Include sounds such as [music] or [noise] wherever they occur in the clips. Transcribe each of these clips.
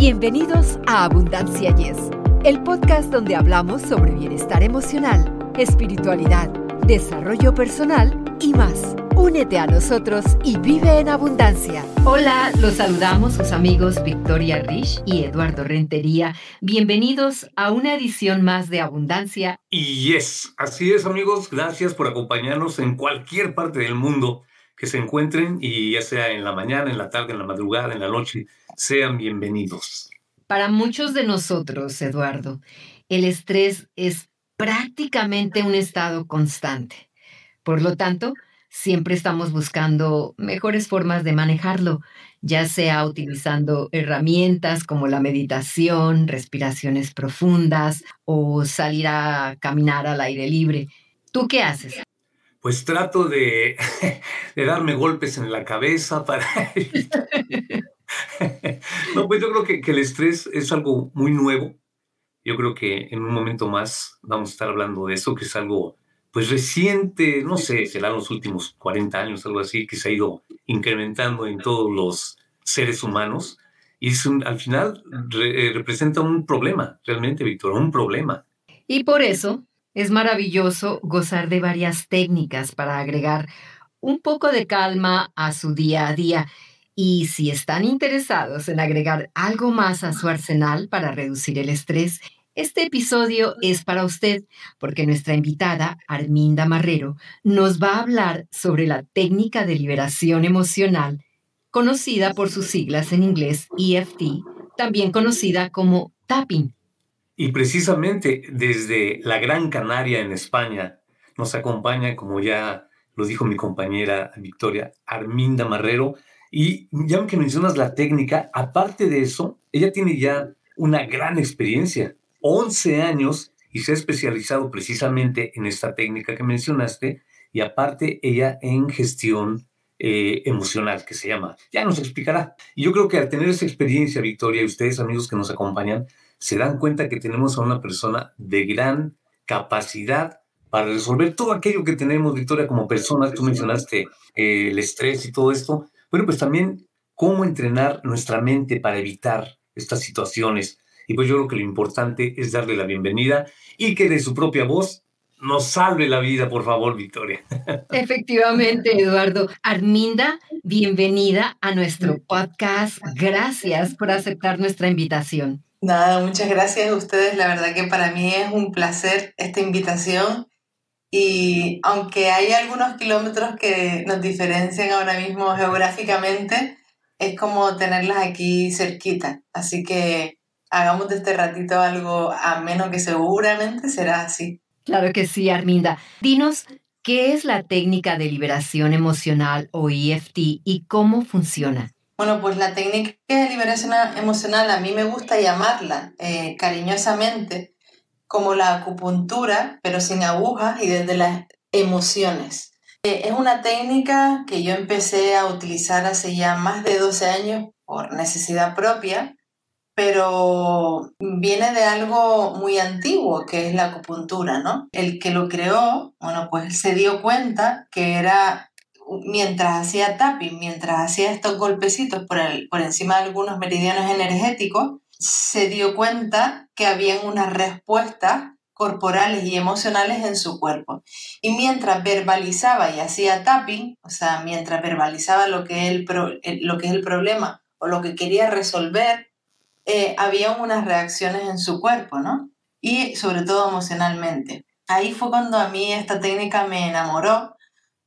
Bienvenidos a Abundancia Yes, el podcast donde hablamos sobre bienestar emocional, espiritualidad, desarrollo personal y más. Únete a nosotros y vive en abundancia. Hola, los saludamos sus amigos Victoria Rich y Eduardo Rentería. Bienvenidos a una edición más de Abundancia. Y yes, así es amigos, gracias por acompañarnos en cualquier parte del mundo que se encuentren y ya sea en la mañana, en la tarde, en la madrugada, en la noche, sean bienvenidos. Para muchos de nosotros, Eduardo, el estrés es prácticamente un estado constante. Por lo tanto, siempre estamos buscando mejores formas de manejarlo, ya sea utilizando herramientas como la meditación, respiraciones profundas o salir a caminar al aire libre. ¿Tú qué haces? Pues trato [laughs] de, darme golpes en la cabeza para... [laughs] [laughs] no, pues yo creo que, el estrés es algo muy nuevo. Yo creo que en un momento más vamos a estar hablando de eso, que es algo pues reciente, no sé, será los últimos 40 años, algo así, que se ha ido incrementando en todos los seres humanos. Y es al final eh, representa un problema, realmente, Víctor, un problema. Y por eso es maravilloso gozar de varias técnicas para agregar un poco de calma a su día a día. Y si están interesados en agregar algo más a su arsenal para reducir el estrés, este episodio es para usted porque nuestra invitada, Arminda Marrero, nos va a hablar sobre la técnica de liberación emocional, conocida por sus siglas en inglés EFT, también conocida como tapping y precisamente desde la Gran Canaria en España nos acompaña, como ya lo dijo mi compañera Victoria, Arminda Marrero. Y ya que mencionas la técnica, aparte de eso, ella tiene ya una gran experiencia, 11 años, y se ha especializado precisamente en esta técnica que mencionaste, y aparte ella en gestión eh, emocional, que se llama. Ya nos explicará. Y yo creo que al tener esa experiencia, Victoria, y ustedes amigos que nos acompañan, se dan cuenta que tenemos a una persona de gran capacidad para resolver todo aquello que tenemos, Victoria, como personas. Tú mencionaste eh, el estrés y todo esto. Bueno, pues también cómo entrenar nuestra mente para evitar estas situaciones. Y pues yo creo que lo importante es darle la bienvenida y que de su propia voz nos salve la vida, por favor, Victoria. [laughs] Efectivamente, Eduardo. Arminda, bienvenida a nuestro podcast. Gracias por aceptar nuestra invitación. Nada, muchas gracias a ustedes. La verdad que para mí es un placer esta invitación. Y aunque hay algunos kilómetros que nos diferencian ahora mismo geográficamente, es como tenerlas aquí cerquita. Así que hagamos de este ratito algo ameno que seguramente será así. Claro que sí, Arminda. Dinos, ¿qué es la técnica de liberación emocional o EFT y cómo funciona? Bueno, pues la técnica de liberación emocional a mí me gusta llamarla eh, cariñosamente como la acupuntura, pero sin agujas y desde las emociones. Eh, es una técnica que yo empecé a utilizar hace ya más de 12 años por necesidad propia, pero viene de algo muy antiguo, que es la acupuntura, ¿no? El que lo creó, bueno, pues se dio cuenta que era mientras hacía tapping, mientras hacía estos golpecitos por, el, por encima de algunos meridianos energéticos, se dio cuenta que habían unas respuestas corporales y emocionales en su cuerpo. Y mientras verbalizaba y hacía tapping, o sea, mientras verbalizaba lo que es el, lo que es el problema o lo que quería resolver, eh, había unas reacciones en su cuerpo, ¿no? Y sobre todo emocionalmente. Ahí fue cuando a mí esta técnica me enamoró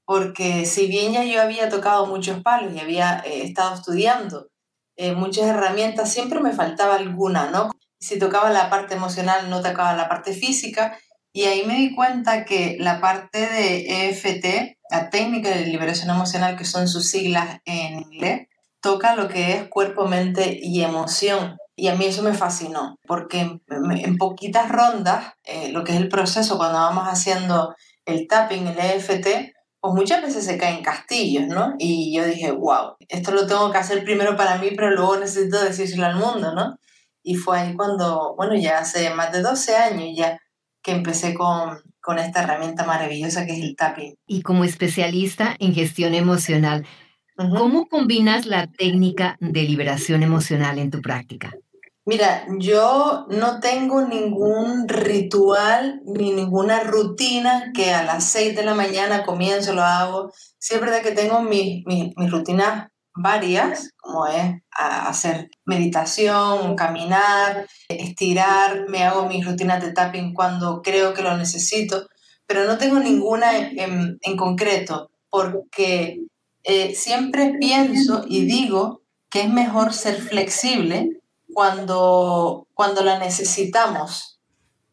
porque si bien ya yo había tocado muchos palos y había eh, estado estudiando eh, muchas herramientas, siempre me faltaba alguna, ¿no? Si tocaba la parte emocional, no tocaba la parte física, y ahí me di cuenta que la parte de EFT, la técnica de liberación emocional, que son sus siglas en inglés, toca lo que es cuerpo, mente y emoción. Y a mí eso me fascinó, porque en, poquitas rondas, eh, lo que es el proceso cuando vamos haciendo el tapping, el EFT, pues muchas veces se caen castillos, ¿no? Y yo dije, wow, esto lo tengo que hacer primero para mí, pero luego necesito decírselo al mundo, ¿no? Y fue ahí cuando, bueno, ya hace más de 12 años ya que empecé con, con esta herramienta maravillosa que es el tapping. Y como especialista en gestión emocional, ¿cómo combinas la técnica de liberación emocional en tu práctica? Mira, yo no tengo ningún ritual ni ninguna rutina que a las 6 de la mañana comienzo, lo hago. Siempre de que tengo mis, mis, rutinas varias, como es hacer meditación, caminar, estirar, me hago mis rutinas de tapping cuando creo que lo necesito, pero no tengo ninguna en, en concreto, porque eh, siempre pienso y digo que es mejor ser flexible cuando, cuando la necesitamos.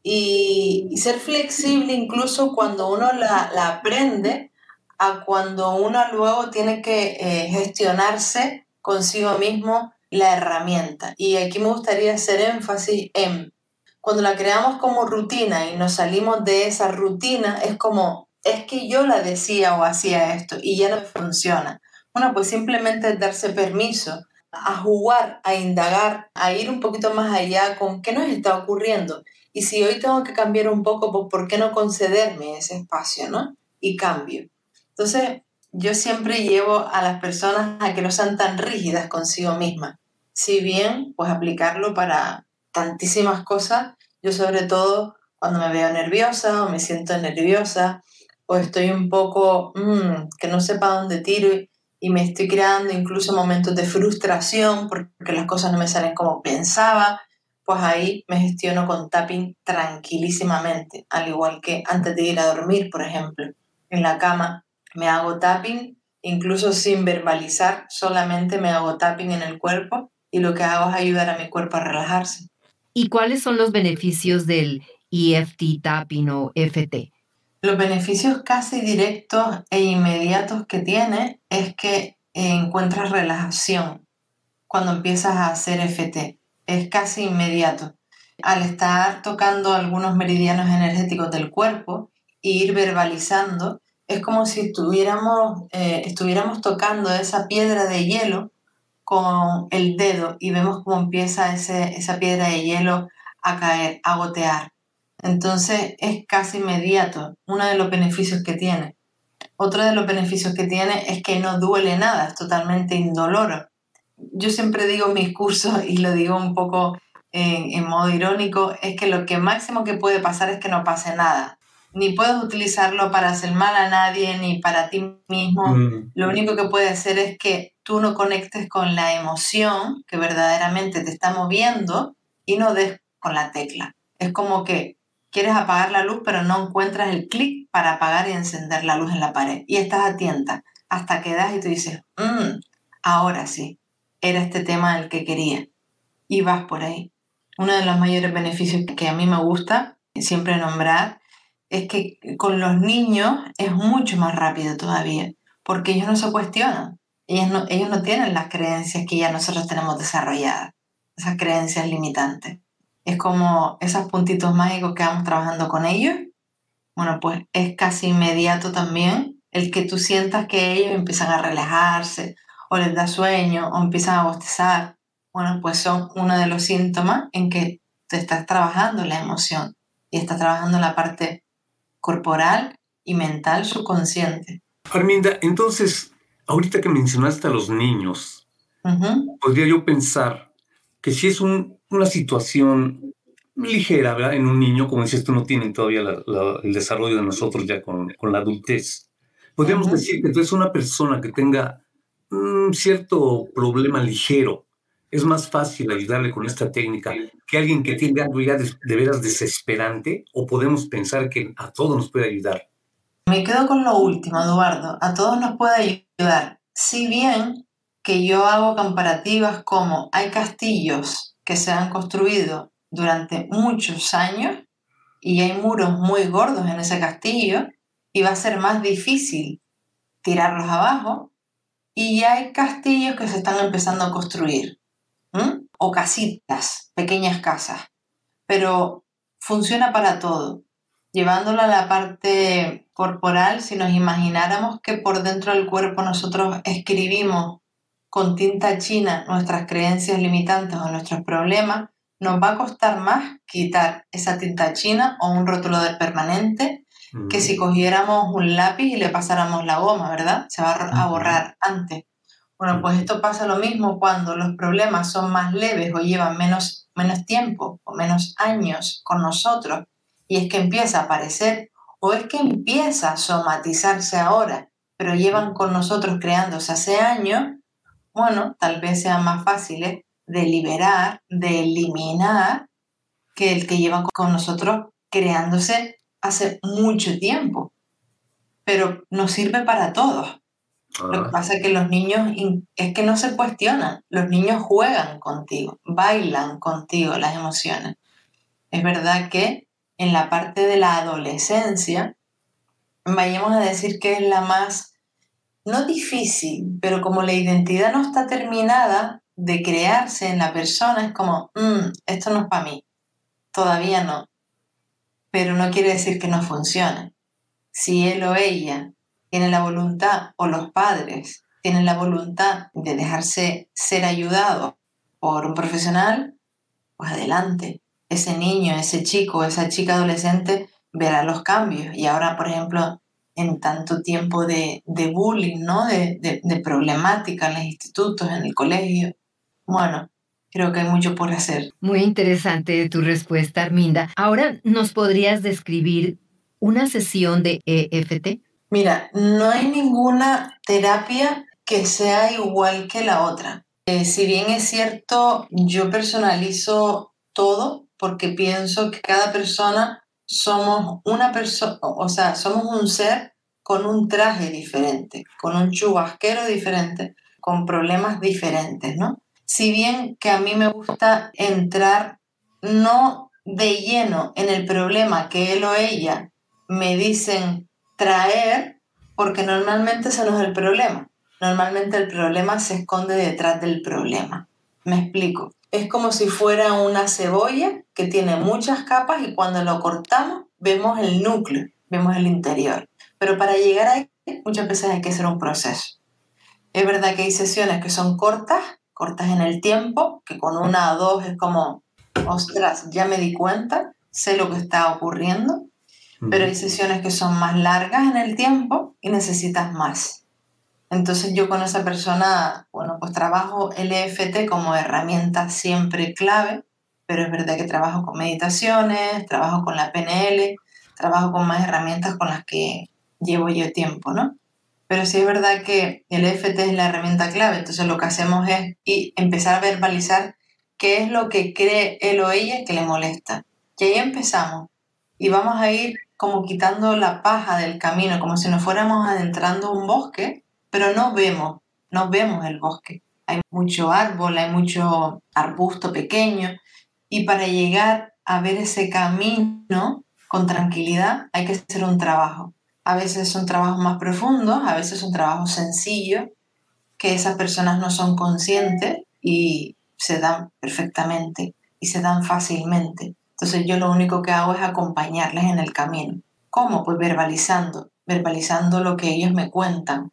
Y, y ser flexible incluso cuando uno la, la aprende a cuando uno luego tiene que eh, gestionarse consigo mismo la herramienta. Y aquí me gustaría hacer énfasis en cuando la creamos como rutina y nos salimos de esa rutina, es como, es que yo la decía o hacía esto y ya no funciona. Bueno, pues simplemente darse permiso a jugar, a indagar, a ir un poquito más allá con qué nos está ocurriendo. Y si hoy tengo que cambiar un poco, pues ¿por qué no concederme ese espacio, no? Y cambio. Entonces, yo siempre llevo a las personas a que no sean tan rígidas consigo mismas. Si bien, pues aplicarlo para tantísimas cosas, yo sobre todo cuando me veo nerviosa o me siento nerviosa o estoy un poco mm, que no sepa dónde tiro y me estoy creando incluso momentos de frustración porque las cosas no me salen como pensaba, pues ahí me gestiono con tapping tranquilísimamente, al igual que antes de ir a dormir, por ejemplo, en la cama me hago tapping, incluso sin verbalizar, solamente me hago tapping en el cuerpo y lo que hago es ayudar a mi cuerpo a relajarse. ¿Y cuáles son los beneficios del EFT tapping o FT? Los beneficios casi directos e inmediatos que tiene es que encuentras relajación cuando empiezas a hacer FT. Es casi inmediato. Al estar tocando algunos meridianos energéticos del cuerpo e ir verbalizando, es como si estuviéramos, eh, tocando esa piedra de hielo con el dedo y vemos cómo empieza esa piedra de hielo a caer, a gotear. Entonces es casi inmediato, uno de los beneficios que tiene. Otro de los beneficios que tiene es que no duele nada, es totalmente indoloro. Yo siempre digo en mis cursos, y lo digo un poco en, en modo irónico, es que lo que máximo que puede pasar es que no pase nada ni puedes utilizarlo para hacer mal a nadie ni para ti mismo. Mm. Lo único que puede hacer es que tú no conectes con la emoción que verdaderamente te está moviendo y no des con la tecla. Es como que quieres apagar la luz pero no encuentras el clic para apagar y encender la luz en la pared. Y estás atenta hasta que das y tú dices, mm, ahora sí, era este tema el que quería. Y vas por ahí. Uno de los mayores beneficios que a mí me gusta siempre nombrar es que con los niños es mucho más rápido todavía, porque ellos no se cuestionan, ellos no, ellos no tienen las creencias que ya nosotros tenemos desarrolladas, esas creencias limitantes. Es como esos puntitos mágicos que vamos trabajando con ellos. Bueno, pues es casi inmediato también el que tú sientas que ellos empiezan a relajarse o les da sueño o empiezan a bostezar. Bueno, pues son uno de los síntomas en que te estás trabajando la emoción y estás trabajando la parte corporal y mental subconsciente. Arminda, entonces, ahorita que mencionaste a los niños, podría yo pensar que si es una situación ligera, ¿verdad? En un niño, como decías tú, no tienen todavía el desarrollo de nosotros ya con, la adultez. Podríamos decir que entonces una persona que tenga un cierto problema ligero, es más fácil ayudarle con esta técnica que alguien que tenga algo ya de, veras desesperante o podemos pensar que a todos nos puede ayudar. Me quedo con lo último, Eduardo. A todos nos puede ayudar. Si bien que yo hago comparativas como hay castillos que se han construido durante muchos años y hay muros muy gordos en ese castillo y va a ser más difícil tirarlos abajo y hay castillos que se están empezando a construir o casitas, pequeñas casas, pero funciona para todo. Llevándolo a la parte corporal, si nos imagináramos que por dentro del cuerpo nosotros escribimos con tinta china nuestras creencias limitantes o nuestros problemas, nos va a costar más quitar esa tinta china o un rótulo permanente que si cogiéramos un lápiz y le pasáramos la goma, ¿verdad? Se va a borrar antes. Bueno, pues esto pasa lo mismo cuando los problemas son más leves o llevan menos menos tiempo o menos años con nosotros y es que empieza a aparecer o es que empieza a somatizarse ahora, pero llevan con nosotros creándose hace años, bueno, tal vez sea más fácil de liberar, de eliminar, que el que llevan con nosotros creándose hace mucho tiempo. Pero nos sirve para todos. Lo que ah. pasa es que los niños es que no se cuestionan, los niños juegan contigo, bailan contigo las emociones. Es verdad que en la parte de la adolescencia, vayamos a decir que es la más, no difícil, pero como la identidad no está terminada de crearse en la persona, es como, mm, esto no es para mí, todavía no, pero no quiere decir que no funcione. Si él o ella tiene la voluntad, o los padres tienen la voluntad de dejarse ser ayudado por un profesional, pues adelante. Ese niño, ese chico, esa chica adolescente verá los cambios. Y ahora, por ejemplo, en tanto tiempo de, bullying, ¿no? De, de, problemática en los institutos, en el colegio, bueno, creo que hay mucho por hacer. Muy interesante tu respuesta, Arminda. Ahora, ¿nos podrías describir una sesión de EFT? Mira, no hay ninguna terapia que sea igual que la otra. Eh, si bien es cierto, yo personalizo todo porque pienso que cada persona somos una persona, o sea, somos un ser con un traje diferente, con un chubasquero diferente, con problemas diferentes, ¿no? Si bien que a mí me gusta entrar no de lleno en el problema que él o ella me dicen traer, porque normalmente ese no es el problema. Normalmente el problema se esconde detrás del problema. Me explico. Es como si fuera una cebolla que tiene muchas capas y cuando lo cortamos vemos el núcleo, vemos el interior. Pero para llegar ahí muchas veces hay que hacer un proceso. Es verdad que hay sesiones que son cortas, cortas en el tiempo, que con una o dos es como, ostras, ya me di cuenta, sé lo que está ocurriendo, pero hay sesiones que son más largas en el tiempo y necesitas más. Entonces yo con esa persona, bueno, pues trabajo el EFT como herramienta siempre clave, pero es verdad que trabajo con meditaciones, trabajo con la PNL, trabajo con más herramientas con las que llevo yo tiempo, ¿no? Pero sí es verdad que el EFT es la herramienta clave, entonces lo que hacemos es y empezar a verbalizar qué es lo que cree él o ella que le molesta. Y ahí empezamos. Y vamos a ir como quitando la paja del camino, como si nos fuéramos adentrando un bosque, pero no vemos, no vemos el bosque. Hay mucho árbol, hay mucho arbusto pequeño, y para llegar a ver ese camino con tranquilidad hay que hacer un trabajo. A veces son trabajos más profundos, a veces son trabajos sencillos, que esas personas no son conscientes y se dan perfectamente y se dan fácilmente. Entonces yo lo único que hago es acompañarles en el camino. ¿Cómo? Pues verbalizando, verbalizando lo que ellos me cuentan.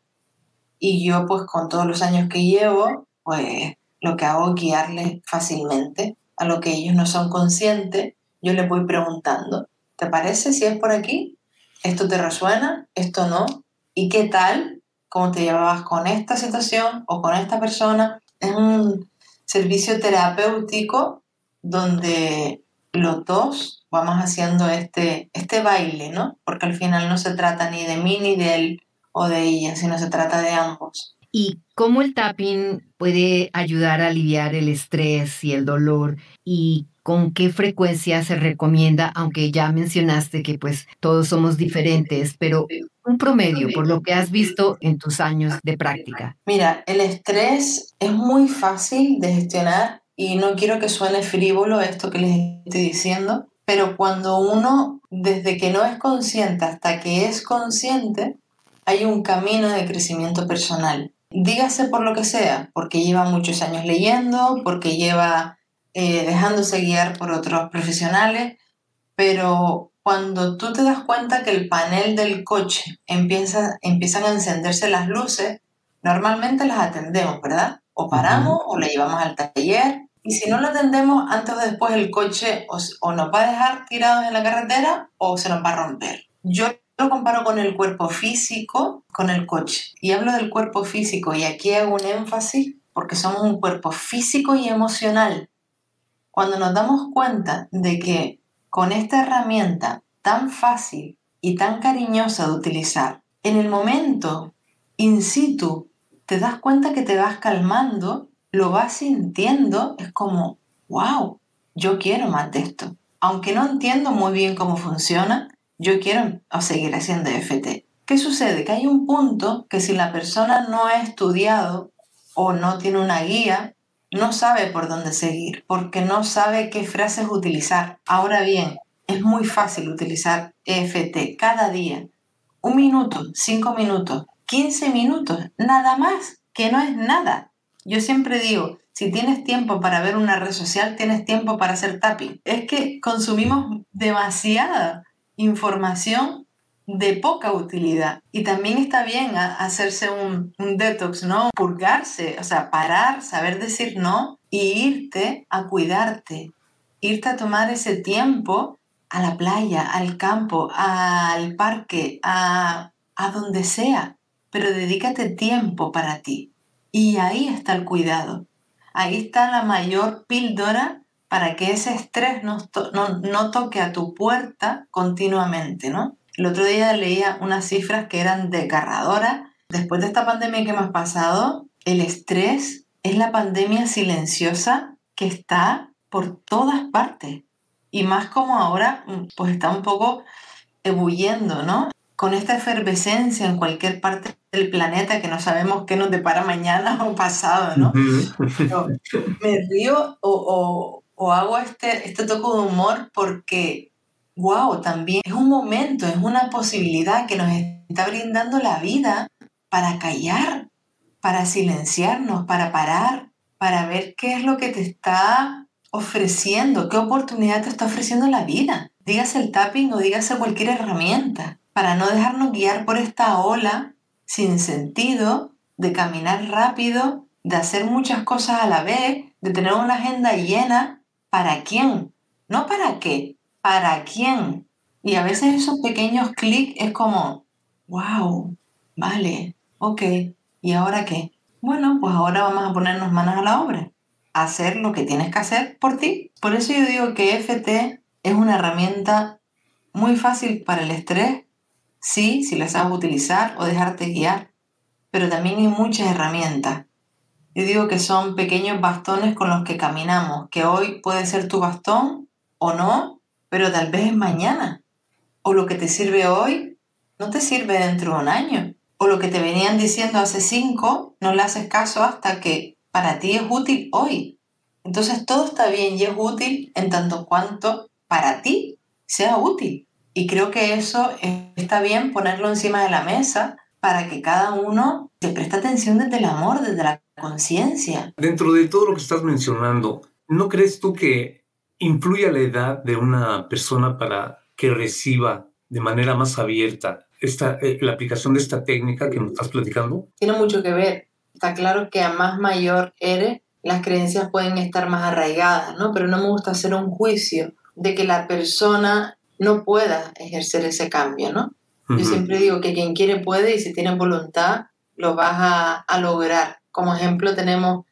Y yo pues con todos los años que llevo, pues lo que hago es guiarles fácilmente a lo que ellos no son conscientes. Yo les voy preguntando, ¿te parece si es por aquí? ¿Esto te resuena? ¿Esto no? ¿Y qué tal? ¿Cómo te llevabas con esta situación o con esta persona? Es un servicio terapéutico donde los dos vamos haciendo este, este baile, ¿no? Porque al final no se trata ni de mí ni de él o de ella, sino se trata de ambos. ¿Y cómo el tapping puede ayudar a aliviar el estrés y el dolor? ¿Y con qué frecuencia se recomienda? Aunque ya mencionaste que pues todos somos diferentes, pero un promedio por lo que has visto en tus años de práctica. Mira, el estrés es muy fácil de gestionar y no quiero que suene frívolo esto que les estoy diciendo, pero cuando uno, desde que no es consciente hasta que es consciente, hay un camino de crecimiento personal. Dígase por lo que sea, porque lleva muchos años leyendo, porque lleva eh, dejándose guiar por otros profesionales, pero cuando tú te das cuenta que el panel del coche empieza, empiezan a encenderse las luces, normalmente las atendemos, ¿verdad? O paramos o la llevamos al taller y si no lo atendemos, antes o después el coche o, nos va a dejar tirados en la carretera o se nos va a romper. Yo lo comparo con el cuerpo físico, con el coche. Y hablo del cuerpo físico y aquí hago un énfasis porque somos un cuerpo físico y emocional. cuando nos damos cuenta de que con esta herramienta tan fácil y tan cariñosa de utilizar, en el momento in situ te das cuenta que te vas calmando, lo vas sintiendo, es como, wow, yo quiero más de esto. Aunque no entiendo muy bien cómo funciona, yo quiero seguir haciendo FT. ¿Qué sucede? Que hay un punto que si la persona no ha estudiado o no tiene una guía, no sabe por dónde seguir, porque no sabe qué frases utilizar. Ahora bien, es muy fácil utilizar EFT cada día. Un minuto, cinco minutos, quince minutos, nada más, que no es nada. Yo siempre digo, si tienes tiempo para ver una red social, tienes tiempo para hacer tapping. Es que consumimos demasiada información de poca utilidad. Y también está bien hacerse un, un, detox, ¿no? Purgarse, o sea, parar, saber decir no y irte a cuidarte, irte a tomar ese tiempo a la playa, al campo, al parque, a, a donde sea, pero dedícate tiempo para ti. Y ahí está el cuidado. Ahí está la mayor píldora para que ese estrés no, no, toque a tu puerta continuamente, ¿no? El otro día leía unas cifras que eran desgarradoras. Después de esta pandemia que hemos pasado, el estrés es la pandemia silenciosa que está por todas partes. Y más como ahora, pues está un poco ebulliendo, ¿no? Con esta efervescencia en cualquier parte del planeta que no sabemos qué nos depara mañana [laughs] o pasado, ¿no? me río o, o, hago este, este toque de humor porque, wow, también es un momento, es una posibilidad que nos está brindando la vida para callar, para silenciarnos, para parar, para ver qué es lo que te está ofreciendo, qué oportunidad te está ofreciendo la vida. Dígase el tapping o dígase cualquier herramienta, para no dejarnos guiar por esta ola sin sentido, de caminar rápido, de hacer muchas cosas a la vez, de tener una agenda llena. ¿Para quién? No para qué, para quién. Y a veces esos pequeños clics es como, wow, vale, ok, ¿y ahora qué? Bueno, pues ahora vamos a ponernos manos a la obra, hacer lo que tienes que hacer por ti. Por eso yo digo que FT es una herramienta muy fácil para el estrés, Sí, si las sabes utilizar o dejarte guiar, pero también hay muchas herramientas. Yo digo que son pequeños bastones con los que caminamos, que hoy puede ser tu bastón o no, pero tal vez es mañana. O lo que te sirve hoy no te sirve dentro de un año. O lo que te venían diciendo hace cinco no le haces caso hasta que para ti es útil hoy. Entonces todo está bien y es útil en tanto cuanto para ti sea útil. Y creo que eso está bien ponerlo encima de la mesa para que cada uno se preste atención desde el amor, desde la conciencia. Dentro de todo lo que estás mencionando, ¿no crees tú que influye la edad de una persona para que reciba de manera más abierta esta, eh, la aplicación de esta técnica que nos estás platicando? Tiene mucho que ver. Está claro que a más mayor eres, las creencias pueden estar más arraigadas, ¿no? Pero no me gusta hacer un juicio de que la persona no pueda ejercer ese cambio, ¿no? Yo siempre digo que quien quiere puede y si tiene voluntad lo vas a, lograr. Como ejemplo tenemos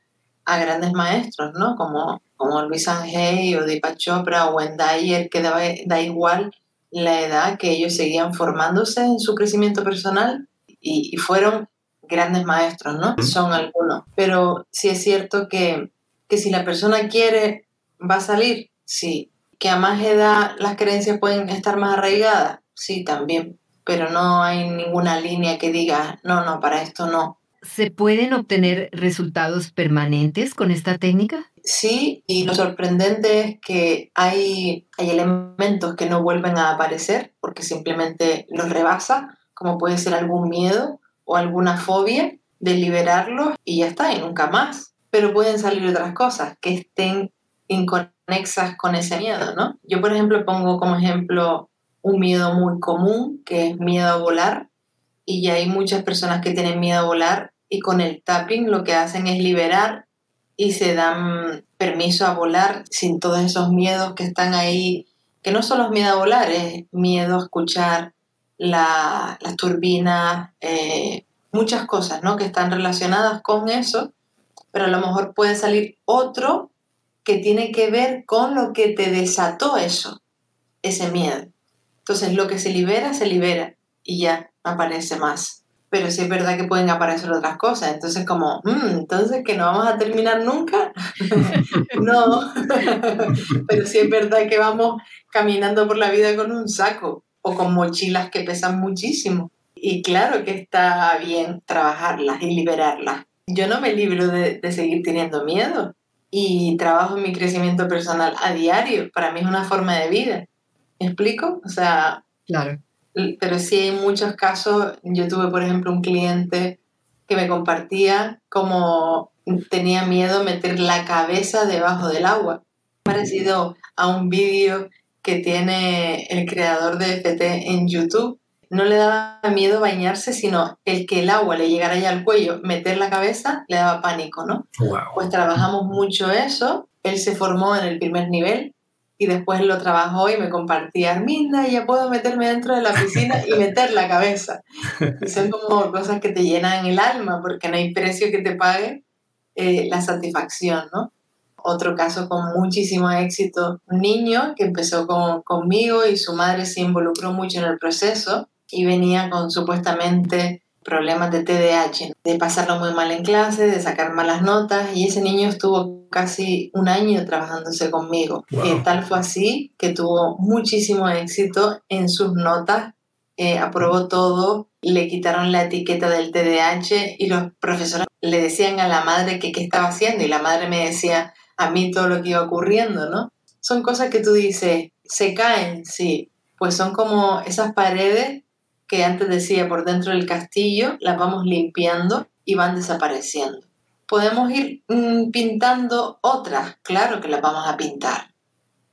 a grandes maestros, ¿no? Como, como Luis Angel o Deepak Chopra o Wendy Dyer, que da, da, igual la edad que ellos seguían formándose en su crecimiento personal y, y fueron grandes maestros, ¿no? Son algunos. Pero sí es cierto que, que si la persona quiere, va a salir, sí que a más edad las creencias pueden estar más arraigadas, sí, también, pero no hay ninguna línea que diga, no, no, para esto no. ¿Se pueden obtener resultados permanentes con esta técnica? Sí, y lo sorprendente es que hay, hay elementos que no vuelven a aparecer porque simplemente los rebasa, como puede ser algún miedo o alguna fobia, de liberarlos y ya está, y nunca más. Pero pueden salir otras cosas que estén inconexas con ese miedo, ¿no? Yo, por ejemplo, pongo como ejemplo un miedo muy común, que es miedo a volar, y ya hay muchas personas que tienen miedo a volar y con el tapping lo que hacen es liberar y se dan permiso a volar sin todos esos miedos que están ahí, que no solo es miedo a volar, es miedo a escuchar las turbinas, eh, muchas cosas, ¿no? Que están relacionadas con eso, pero a lo mejor puede salir otro que tiene que ver con lo que te desató eso, ese miedo. Entonces lo que se libera, se libera y ya aparece más. Pero sí es verdad que pueden aparecer otras cosas. Entonces como, mm, entonces que no vamos a terminar nunca. [laughs] no, [laughs] pero sí es verdad que vamos caminando por la vida con un saco o con mochilas que pesan muchísimo. Y claro que está bien trabajarlas y liberarlas. Yo no me libro de, de seguir teniendo miedo y trabajo en mi crecimiento personal a diario. Para mí es una forma de vida. ¿Me explico? O sea, claro. Pero sí hay muchos casos. Yo tuve, por ejemplo, un cliente que me compartía cómo tenía miedo meter la cabeza debajo del agua. Parecido a un vídeo que tiene el creador de FT en YouTube. No le daba miedo bañarse, sino el que el agua le llegara ya al cuello, meter la cabeza, le daba pánico, ¿no? Pues trabajamos mucho eso. Él se formó en el primer nivel y después lo trabajó y me compartía, Arminda, ya puedo meterme dentro de la piscina y meter la cabeza. Y son como cosas que te llenan el alma porque no hay precio que te pague eh, la satisfacción, ¿no? Otro caso con muchísimo éxito, un niño que empezó con, conmigo y su madre se involucró mucho en el proceso y venía con supuestamente problemas de TDAH, de pasarlo muy mal en clase, de sacar malas notas, y ese niño estuvo casi un año trabajándose conmigo. Y tal fue así que tuvo muchísimo éxito en sus notas, eh, aprobó todo, le quitaron la etiqueta del TDAH y los profesores le decían a la madre que qué estaba haciendo y la madre me decía a mí todo lo que iba ocurriendo, ¿no? Son cosas que tú dices, se caen, sí, pues son como esas paredes que antes decía por dentro del castillo, las vamos limpiando y van desapareciendo. Podemos ir mm, pintando otras, claro que las vamos a pintar,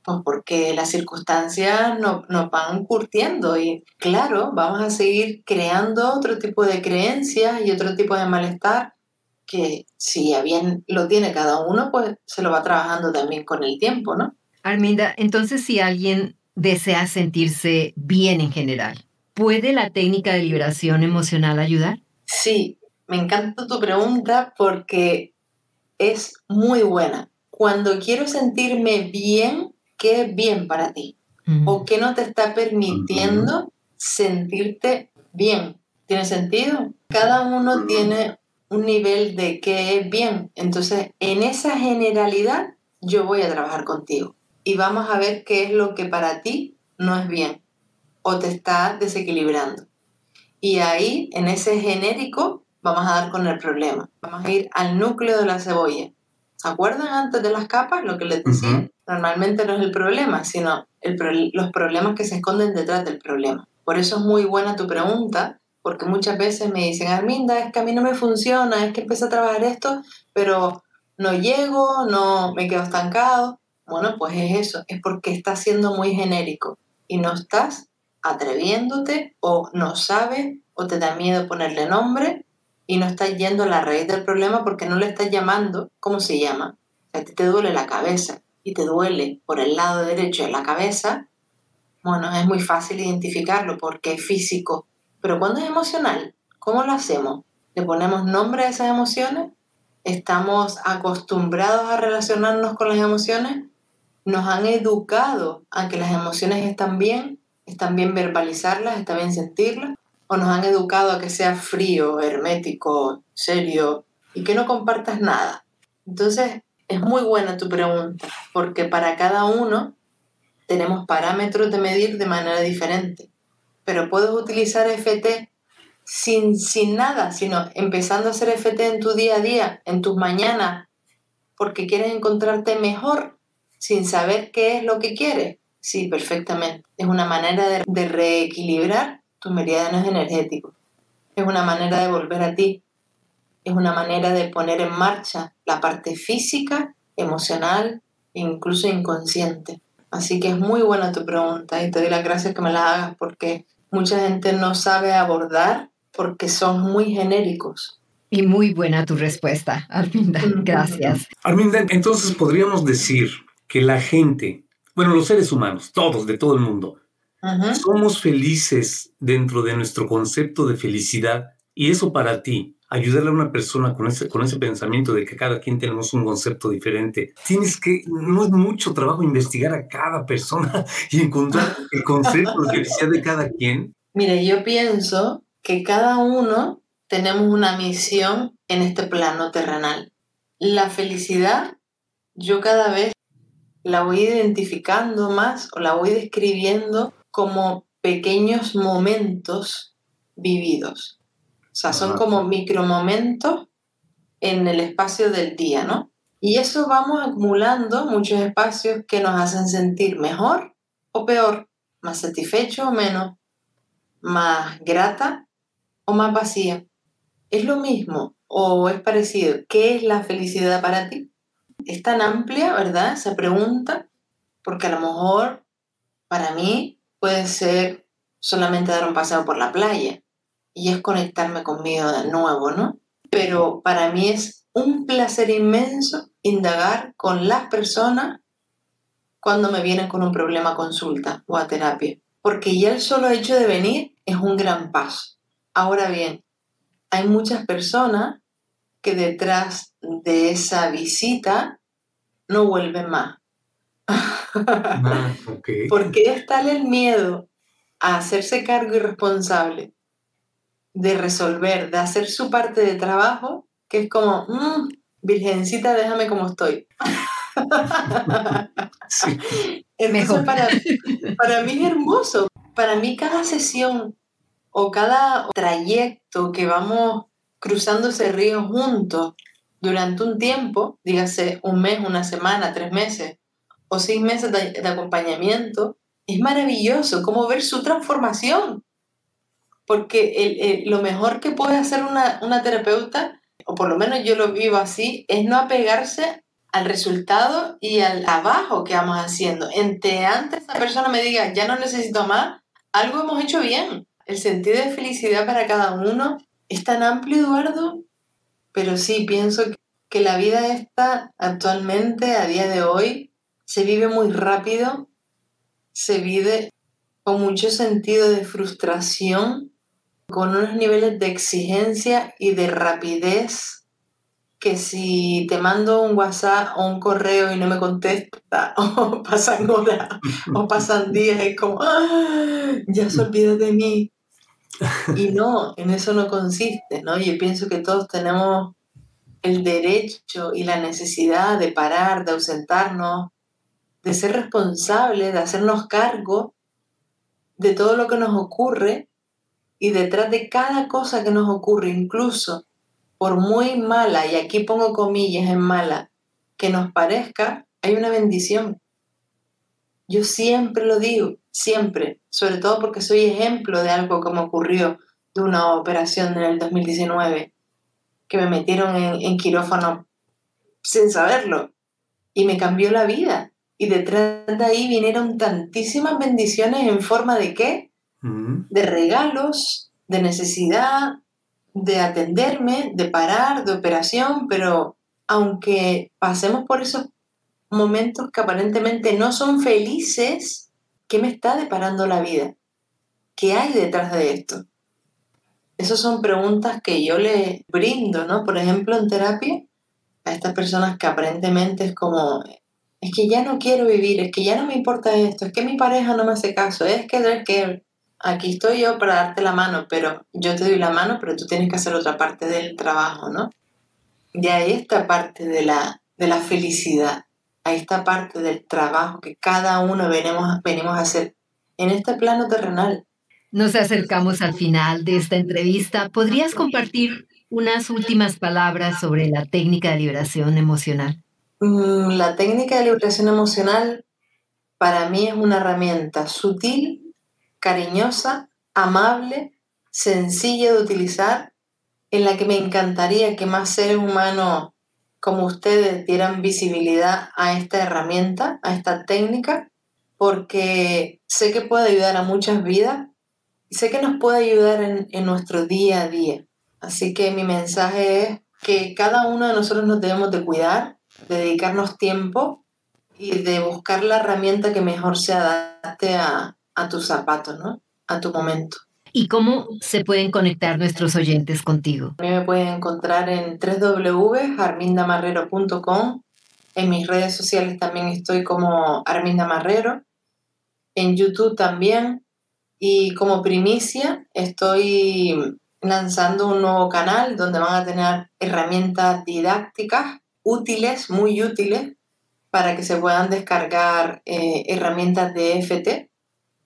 pues porque las circunstancias nos no van curtiendo y claro, vamos a seguir creando otro tipo de creencias y otro tipo de malestar que si bien lo tiene cada uno, pues se lo va trabajando también con el tiempo, ¿no? Arminda, entonces si alguien desea sentirse bien en general, ¿Puede la técnica de liberación emocional ayudar? Sí, me encanta tu pregunta porque es muy buena. Cuando quiero sentirme bien, ¿qué es bien para ti? ¿O qué no te está permitiendo sentirte bien? ¿Tiene sentido? Cada uno tiene un nivel de qué es bien. Entonces, en esa generalidad, yo voy a trabajar contigo y vamos a ver qué es lo que para ti no es bien o te está desequilibrando. Y ahí, en ese genérico, vamos a dar con el problema. Vamos a ir al núcleo de la cebolla. ¿Se acuerdan antes de las capas lo que les decía? Normalmente no es el problema, sino los problemas que se esconden detrás del problema. Por eso es muy buena tu pregunta, porque muchas veces me dicen, Arminda, es que a mí no me funciona, es que empecé a trabajar esto, pero no llego, no me quedo estancado. Bueno, pues es eso, es porque estás siendo muy genérico y no estás atreviéndote o no sabes o te da miedo ponerle nombre y no estás yendo a la raíz del problema porque no le estás llamando cómo se llama. a ti te duele la cabeza y te duele por el lado derecho de la cabeza, bueno, es muy fácil identificarlo porque es físico. Pero cuando es emocional, ¿cómo lo hacemos? ¿Le ponemos nombre a esas emociones? ¿Estamos acostumbrados a relacionarnos con las emociones? ¿Nos han educado a que las emociones están bien está bien verbalizarlas, está bien sentirlas, o nos han educado a que sea frío, hermético, serio y que no compartas nada. Entonces, es muy buena tu pregunta, porque para cada uno tenemos parámetros de medir de manera diferente, pero puedes utilizar FT sin, sin nada, sino empezando a hacer FT en tu día a día, en tus mañanas, porque quieres encontrarte mejor sin saber qué es lo que quieres. Sí, perfectamente. Es una manera de, reequilibrar tus meridianos energéticos. Es una manera de volver a ti. Es una manera de poner en marcha la parte física, emocional e incluso inconsciente. Así que es muy buena tu pregunta y te doy las gracias que me la hagas porque mucha gente no sabe abordar porque son muy genéricos. Y muy buena tu respuesta, Arminda. Gracias. Arminda, entonces podríamos decir que la gente bueno, los seres humanos, todos, de todo el mundo, somos felices dentro de nuestro concepto de felicidad y eso para ti, ayudarle a una persona con ese, con ese pensamiento de que cada quien tenemos un concepto diferente, tienes que, no es mucho trabajo investigar a cada persona [laughs] y encontrar el concepto de felicidad de cada quien. Mire, yo pienso que cada uno tenemos una misión en este plano terrenal. La felicidad, yo cada vez la voy identificando más o la voy describiendo como pequeños momentos vividos. O sea, son como micromomentos en el espacio del día, ¿no? Y eso vamos acumulando muchos espacios que nos hacen sentir mejor o peor, más satisfecho o menos, más grata o más vacía. ¿Es lo mismo o es parecido? ¿Qué es la felicidad para ti? Es tan amplia, ¿verdad? Esa pregunta, porque a lo mejor para mí puede ser solamente dar un paseo por la playa y es conectarme conmigo de nuevo, ¿no? Pero para mí es un placer inmenso indagar con las personas cuando me vienen con un problema a consulta o a terapia, porque ya el solo hecho de venir es un gran paso. Ahora bien, hay muchas personas que detrás de esa visita no vuelven más. Ah, [laughs] porque es tal el miedo a hacerse cargo y responsable de resolver, de hacer su parte de trabajo, que es como, mm, virgencita, déjame como estoy. [laughs] Entonces, para, para mí es hermoso. Para mí cada sesión o cada trayecto que vamos cruzando ese río juntos durante un tiempo, dígase un mes, una semana, tres meses o seis meses de, acompañamiento, es maravilloso como ver su transformación porque lo mejor que puede hacer una, una terapeuta, o por lo menos yo lo vivo así, es no apegarse al resultado y al abajo que vamos haciendo. Entre antes esa persona me diga, ya no necesito más, algo hemos hecho bien. El sentido de felicidad para cada uno es tan amplio, Eduardo, pero sí pienso que la vida esta actualmente, a día de hoy, se vive muy rápido, se vive con mucho sentido de frustración con unos niveles de exigencia y de rapidez que si te mando un WhatsApp o un correo y no me contesta, [laughs] o pasan horas, o pasan días, es como, ¡Ah! ya se olvidó de mí. Y no, en eso no consiste, ¿no? Yo pienso que todos tenemos el derecho y la necesidad de parar, de ausentarnos, de ser responsables, de hacernos cargo de todo lo que nos ocurre y detrás de cada cosa que nos ocurre, incluso por muy mala, y aquí pongo comillas en mala, que nos parezca, hay una bendición. Yo siempre lo digo, siempre, sobre todo porque soy ejemplo de algo que me ocurrió de una operación en el 2019, que me metieron en, en quirófano sin saberlo y me cambió la vida. Y detrás de ahí vinieron tantísimas bendiciones en forma de qué? de regalos, de necesidad, de atenderme, de parar, de operación, pero aunque pasemos por esos momentos que aparentemente no son felices, ¿qué me está deparando la vida? ¿Qué hay detrás de esto? Esas son preguntas que yo le brindo, ¿no? Por ejemplo, en terapia, a estas personas que aparentemente es como, es que ya no quiero vivir, es que ya no me importa esto, es que mi pareja no me hace caso, es que, es que aquí estoy yo para darte la mano, pero yo te doy la mano, pero tú tienes que hacer otra parte del trabajo, ¿no? Y ahí está parte de la, de la felicidad, ahí está parte del trabajo que cada uno venimos, venimos a hacer en este plano terrenal. Nos acercamos al final de esta entrevista. ¿Podrías compartir unas últimas palabras sobre la técnica de liberación emocional? Mm, la técnica de liberación emocional para mí es una herramienta sutil cariñosa, amable, sencilla de utilizar, en la que me encantaría que más seres humanos como ustedes dieran visibilidad a esta herramienta, a esta técnica, porque sé que puede ayudar a muchas vidas y sé que nos puede ayudar en, en nuestro día a día. Así que mi mensaje es que cada uno de nosotros nos debemos de cuidar, de dedicarnos tiempo y de buscar la herramienta que mejor se adapte a, a tus zapatos, ¿no? A tu momento. ¿Y cómo se pueden conectar nuestros oyentes contigo? Me pueden encontrar en www.armindamarrero.com. En mis redes sociales también estoy como Arminda Marrero. En YouTube también. Y como primicia estoy lanzando un nuevo canal donde van a tener herramientas didácticas útiles, muy útiles, para que se puedan descargar eh, herramientas de FT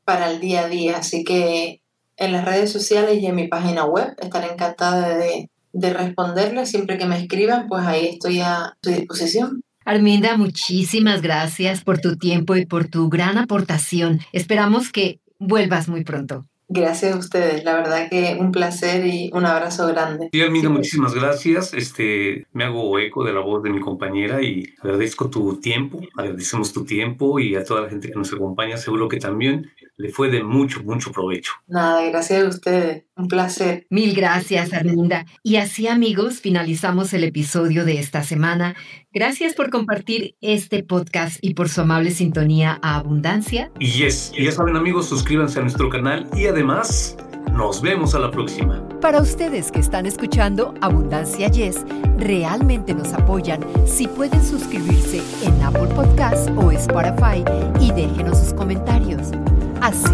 para el día a día. Así que en las redes sociales y en mi página web estaré encantada de, de responderles. Siempre que me escriban, pues ahí estoy a su disposición. Arminda, muchísimas gracias por tu tiempo y por tu gran aportación. Esperamos que vuelvas muy pronto. Gracias a ustedes, la verdad que un placer y un abrazo grande. Sí, Arminda, muchísimas gracias. Este, me hago eco de la voz de mi compañera y agradezco tu tiempo, agradecemos tu tiempo y a toda la gente que nos acompaña, seguro que también le fue de mucho, mucho provecho. Nada, gracias a ustedes, un placer. Mil gracias, Arminda. Y así, amigos, finalizamos el episodio de esta semana. Gracias por compartir este podcast y por su amable sintonía a Abundancia. Y yes, y ya saben, amigos, suscríbanse a nuestro canal y además nos vemos a la próxima. Para ustedes que están escuchando Abundancia Yes, realmente nos apoyan si pueden suscribirse en Apple Podcasts o Spotify y déjenos sus comentarios. Así